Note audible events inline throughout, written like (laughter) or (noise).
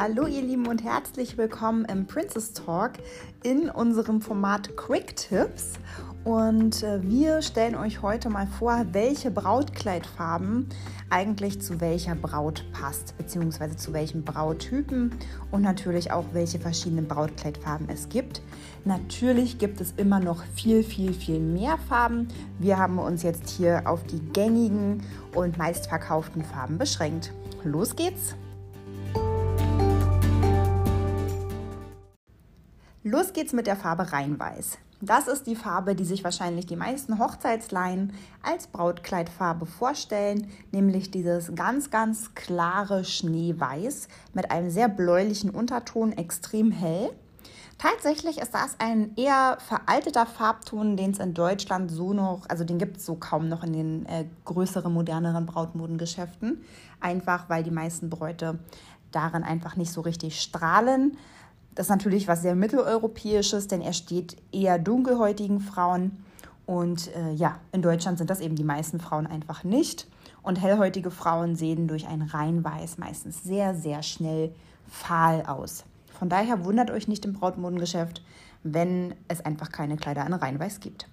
Hallo ihr Lieben und herzlich willkommen im Princess Talk in unserem Format Quick Tips. Und äh, wir stellen euch heute mal vor, welche Brautkleidfarben eigentlich zu welcher Braut passt, beziehungsweise zu welchem Brauttypen und natürlich auch, welche verschiedenen Brautkleidfarben es gibt. Natürlich gibt es immer noch viel, viel, viel mehr Farben. Wir haben uns jetzt hier auf die gängigen und meistverkauften Farben beschränkt. Los geht's! Los geht's mit der Farbe Rheinweiß. Das ist die Farbe, die sich wahrscheinlich die meisten Hochzeitsleien als Brautkleidfarbe vorstellen, nämlich dieses ganz, ganz klare Schneeweiß mit einem sehr bläulichen Unterton, extrem hell. Tatsächlich ist das ein eher veralteter Farbton, den es in Deutschland so noch, also den gibt es so kaum noch in den äh, größeren, moderneren Brautmodengeschäften. Einfach weil die meisten Bräute darin einfach nicht so richtig strahlen. Das ist natürlich was sehr mitteleuropäisches, denn er steht eher dunkelhäutigen Frauen. Und äh, ja, in Deutschland sind das eben die meisten Frauen einfach nicht. Und hellhäutige Frauen sehen durch ein Reinweiß meistens sehr, sehr schnell fahl aus. Von daher wundert euch nicht im Brautmodengeschäft, wenn es einfach keine Kleider in Reinweiß gibt.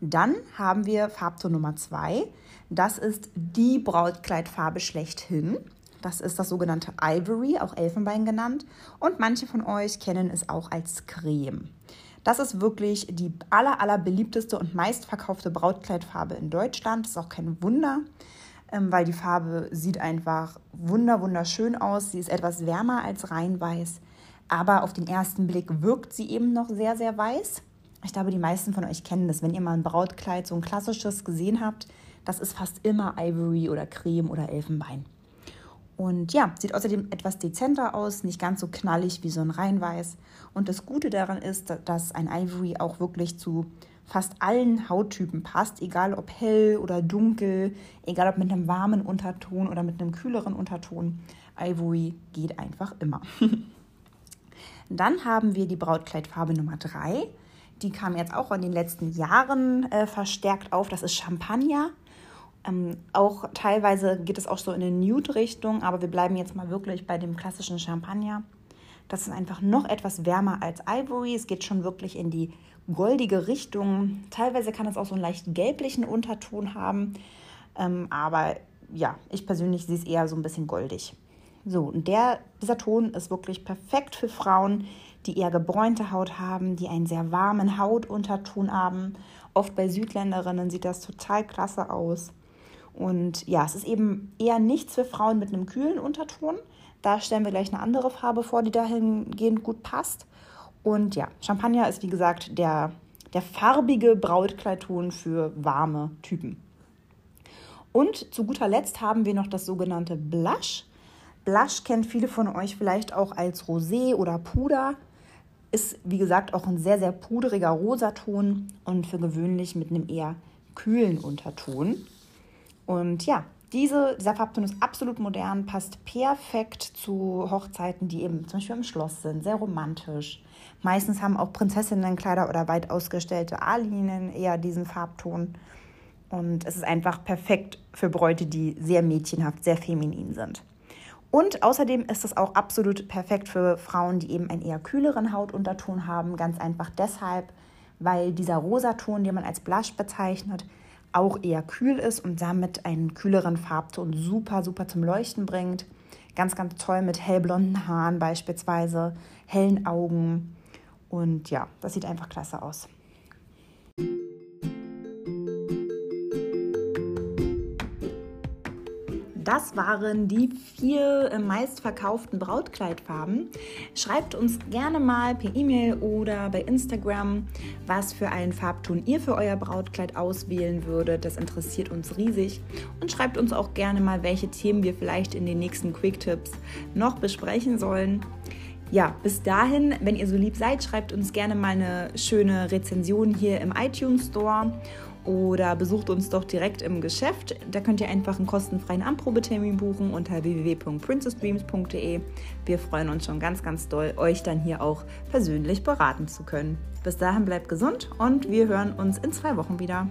Dann haben wir Farbton Nummer 2. Das ist die Brautkleidfarbe schlechthin. Das ist das sogenannte Ivory, auch Elfenbein genannt. Und manche von euch kennen es auch als Creme. Das ist wirklich die aller, aller beliebteste und meistverkaufte Brautkleidfarbe in Deutschland. Das ist auch kein Wunder, ähm, weil die Farbe sieht einfach wunder, wunderschön aus. Sie ist etwas wärmer als rein weiß, aber auf den ersten Blick wirkt sie eben noch sehr, sehr weiß. Ich glaube, die meisten von euch kennen das, wenn ihr mal ein Brautkleid, so ein klassisches gesehen habt. Das ist fast immer Ivory oder Creme oder Elfenbein. Und ja, sieht außerdem etwas dezenter aus, nicht ganz so knallig wie so ein Reinweiß. Und das Gute daran ist, dass ein Ivory auch wirklich zu fast allen Hauttypen passt, egal ob hell oder dunkel, egal ob mit einem warmen Unterton oder mit einem kühleren Unterton. Ivory geht einfach immer. (laughs) Dann haben wir die Brautkleidfarbe Nummer 3. Die kam jetzt auch in den letzten Jahren äh, verstärkt auf. Das ist Champagner. Ähm, auch teilweise geht es auch so in eine Nude-Richtung, aber wir bleiben jetzt mal wirklich bei dem klassischen Champagner. Das ist einfach noch etwas wärmer als Ivory. Es geht schon wirklich in die goldige Richtung. Teilweise kann es auch so einen leicht gelblichen Unterton haben, ähm, aber ja, ich persönlich sehe es eher so ein bisschen goldig. So, und der, dieser Ton ist wirklich perfekt für Frauen, die eher gebräunte Haut haben, die einen sehr warmen Hautunterton haben. Oft bei Südländerinnen sieht das total klasse aus. Und ja, es ist eben eher nichts für Frauen mit einem kühlen Unterton. Da stellen wir gleich eine andere Farbe vor, die dahingehend gut passt. Und ja, Champagner ist wie gesagt der, der farbige Brautkleidton für warme Typen. Und zu guter Letzt haben wir noch das sogenannte Blush. Blush kennt viele von euch vielleicht auch als Rosé oder Puder. Ist wie gesagt auch ein sehr, sehr pudriger Rosaton und für gewöhnlich mit einem eher kühlen Unterton. Und ja, diese, dieser Farbton ist absolut modern, passt perfekt zu Hochzeiten, die eben zum Beispiel im Schloss sind, sehr romantisch. Meistens haben auch Prinzessinnenkleider oder weit ausgestellte A-Linien eher diesen Farbton. Und es ist einfach perfekt für Bräute, die sehr mädchenhaft, sehr feminin sind. Und außerdem ist es auch absolut perfekt für Frauen, die eben einen eher kühleren Hautunterton haben. Ganz einfach deshalb, weil dieser Rosaton, den man als Blush bezeichnet, auch eher kühl ist und damit einen kühleren Farbton super, super zum Leuchten bringt. Ganz, ganz toll mit hellblonden Haaren beispielsweise, hellen Augen. Und ja, das sieht einfach klasse aus. Das waren die vier äh, meistverkauften Brautkleidfarben. Schreibt uns gerne mal per E-Mail oder bei Instagram, was für einen Farbton ihr für euer Brautkleid auswählen würdet. Das interessiert uns riesig. Und schreibt uns auch gerne mal, welche Themen wir vielleicht in den nächsten Quick Tips noch besprechen sollen. Ja, bis dahin, wenn ihr so lieb seid, schreibt uns gerne mal eine schöne Rezension hier im iTunes Store oder besucht uns doch direkt im Geschäft. Da könnt ihr einfach einen kostenfreien Anprobetermin buchen unter www.princessdreams.de. Wir freuen uns schon ganz, ganz doll, euch dann hier auch persönlich beraten zu können. Bis dahin bleibt gesund und wir hören uns in zwei Wochen wieder.